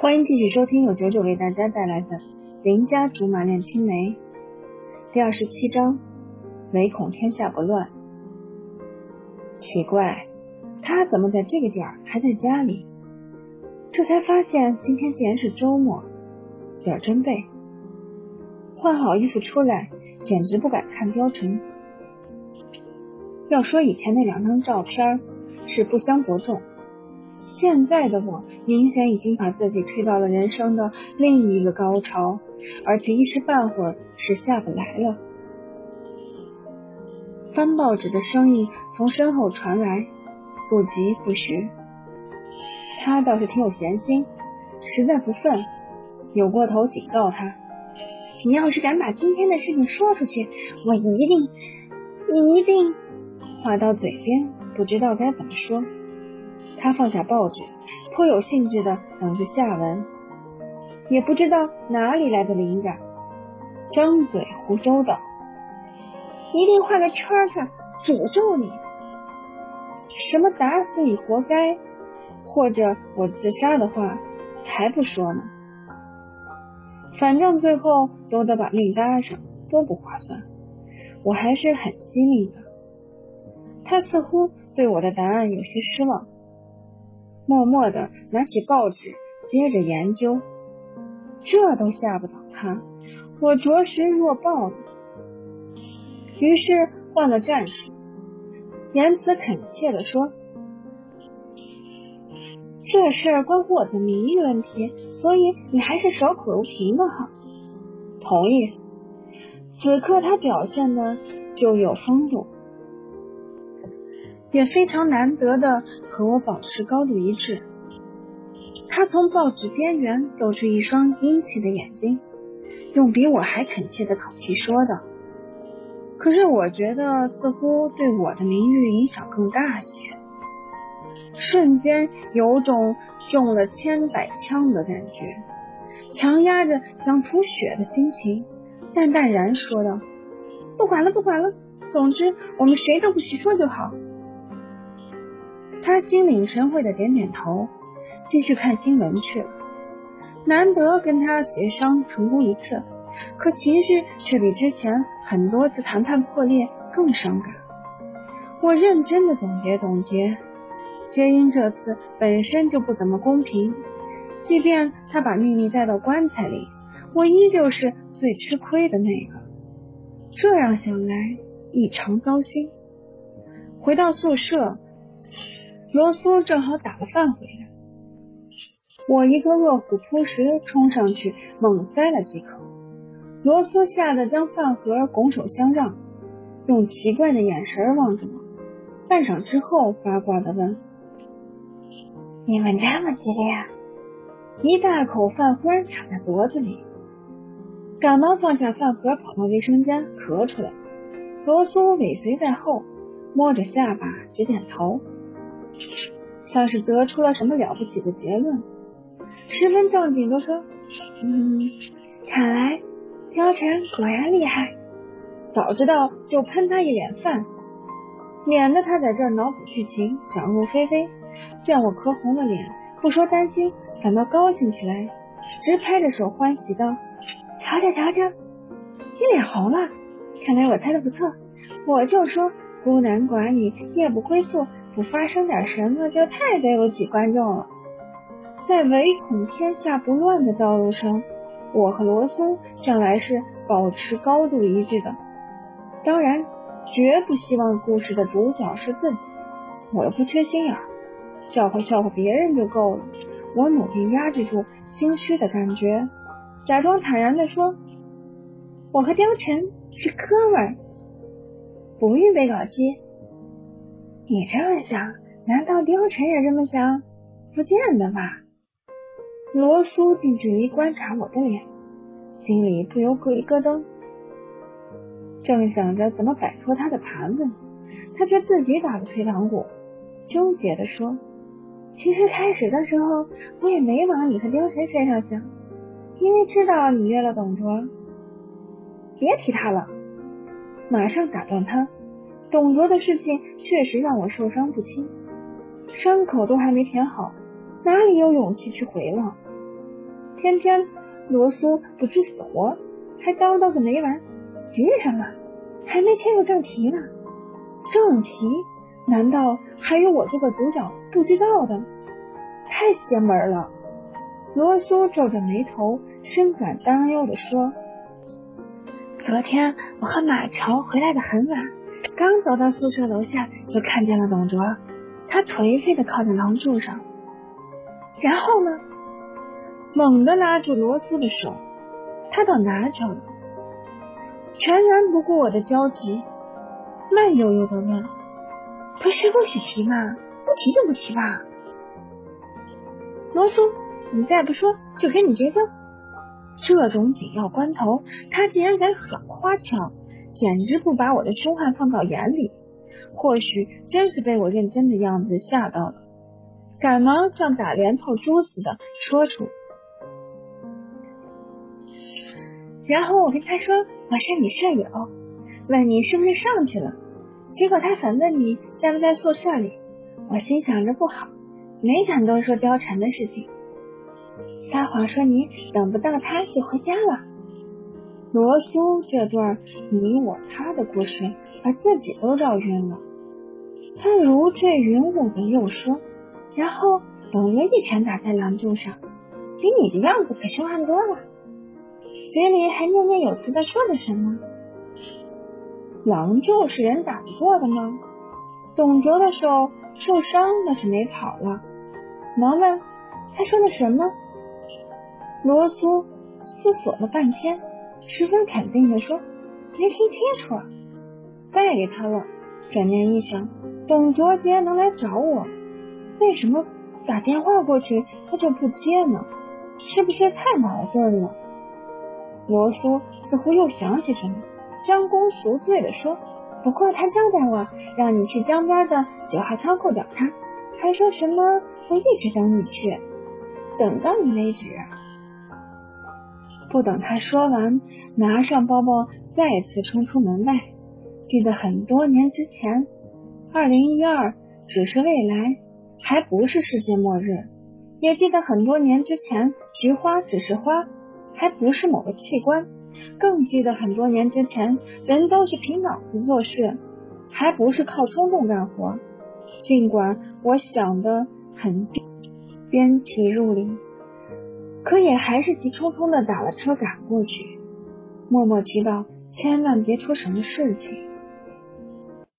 欢迎继续收听由九九为大家带来的《邻家竹马恋青梅》第二十七章，唯恐天下不乱。奇怪，他怎么在这个点儿还在家里？这才发现今天竟然是周末，点儿真背。换好衣服出来，简直不敢看貂蝉。要说以前那两张照片是不相伯仲。现在的我明显已经把自己推到了人生的另一个高潮，而且一时半会儿是下不来了。翻报纸的声音从身后传来，不疾不徐。他倒是挺有闲心，实在不忿，扭过头警告他：“你要是敢把今天的事情说出去，我一定一定……”话到嘴边，不知道该怎么说。他放下报纸，颇有兴致的等着下文，也不知道哪里来的灵感，张嘴胡诌道：“一定画个圈圈，诅咒你！什么打死你活该，或者我自杀的话，才不说呢。反正最后都得把命搭上，多不划算。我还是很惜命的。”他似乎对我的答案有些失望。默默的拿起报纸，接着研究。这都吓不倒他，我着实弱爆了。于是换了战术，言辞恳切的说：“这事儿关乎我的名誉问题，所以你还是守口如瓶的好。”同意。此刻他表现的就有风度。也非常难得的和我保持高度一致。他从报纸边缘露出一双阴气的眼睛，用比我还恳切的口气说道：“可是我觉得似乎对我的名誉影响更大些。”瞬间有种中了千百枪的感觉，强压着想吐血的心情，淡淡然说道：“不管了，不管了，总之我们谁都不许说就好。”他心领神会的点点头，继续看新闻去了。难得跟他协商成功一次，可情绪却比之前很多次谈判破裂更伤感。我认真的总结总结，皆因这次本身就不怎么公平。即便他把秘密带到棺材里，我依旧是最吃亏的那个。这样想来，异常糟心。回到宿舍。罗苏正好打了饭回来，我一个饿虎扑食冲上去猛塞了几口，罗苏吓得将饭盒拱手相让，用奇怪的眼神望着我，半晌之后八卦的问：“你们这么激烈？”一大口饭花卡在脖子里，赶忙放下饭盒跑到卫生间咳出来，罗苏尾随在后，摸着下巴直点头。像是得出了什么了不起的结论，十分正经的说：“嗯，看来貂蝉果然厉害，早知道就喷他一脸饭，免得他在这儿脑补剧情，想入非非。”见我磕红了脸，不说担心，反倒高兴起来，直拍着手欢喜道：“瞧瞧瞧瞧，你脸红了，看来我猜的不错，我就说孤男寡女，夜不归宿。”发生点什么，就太对不起观众了。在唯恐天下不乱的道路上，我和罗松向来是保持高度一致的。当然，绝不希望故事的主角是自己。我又不缺心眼，笑话笑话别人就够了。我努力压制住心虚的感觉，假装坦然的说：“我和貂蝉是哥们儿，不预备搞基。”你这么想，难道貂蝉也这么想？不见得吧。罗苏近距离观察我的脸，心里不由咯一咯噔。正想着怎么摆脱他的盘问，他却自己打了退堂鼓，纠结的说：“其实开始的时候，我也没往你和貂蝉身上想，因为知道你约了董卓。别提他了。”马上打断他。董卓的事情确实让我受伤不轻，伤口都还没填好，哪里有勇气去回了？偏偏罗苏不知死活，还叨叨个没完。急什么？还没切入正题呢。正题？难道还有我这个主角不知道的？太邪门了！罗苏皱着眉头，深感担忧的说：“昨天我和马乔回来的很晚，刚走到宿舍楼下，就看见了董卓。他颓废的靠在廊柱上，然后呢，猛地拉住罗苏的手。他到哪去了？全然不顾我的焦急，慢悠悠的问：‘不是不许提吗？不提就不提吧。’罗苏。”你再不说，就给你绝交！这种紧要关头，他竟然敢耍花枪，简直不把我的凶悍放到眼里。或许真是被我认真的样子吓到了，赶忙像打连炮猪似的说出。然后我跟他说我是你舍友，问你是不是上去了，结果他反问你在不在宿舍里。我心想着不好，没敢多说貂蝉的事情。撒谎说你等不到他就回家了。罗苏这段你我他的故事，把自己都绕晕了。他如坠云雾的又说，然后猛地一拳打在廊柱上，比你的样子可凶悍多了，嘴里还念念有词的说着什么。廊柱是人打不过的吗？董卓的手受伤，那是没跑了。忙问他说的什么？罗苏思索了半天，十分肯定的说：“没听清楚。”再给他了。转念一想，董卓既然能来找我，为什么打电话过去他就不接呢？是不是太矛盾了？罗苏似乎又想起什么，将功赎罪的说：“不过他交代我让你去江边的九号仓库等他，还说什么会一直等你去，等到你为止。”不等他说完，拿上包包，再次冲出门外。记得很多年之前，二零一二只是未来，还不是世界末日。也记得很多年之前，菊花只是花，还不是某个器官。更记得很多年之前，人都是凭脑子做事，还不是靠冲动干活。尽管我想的很鞭体入里。可也还是急匆匆的打了车赶过去，默默祈祷千万别出什么事情。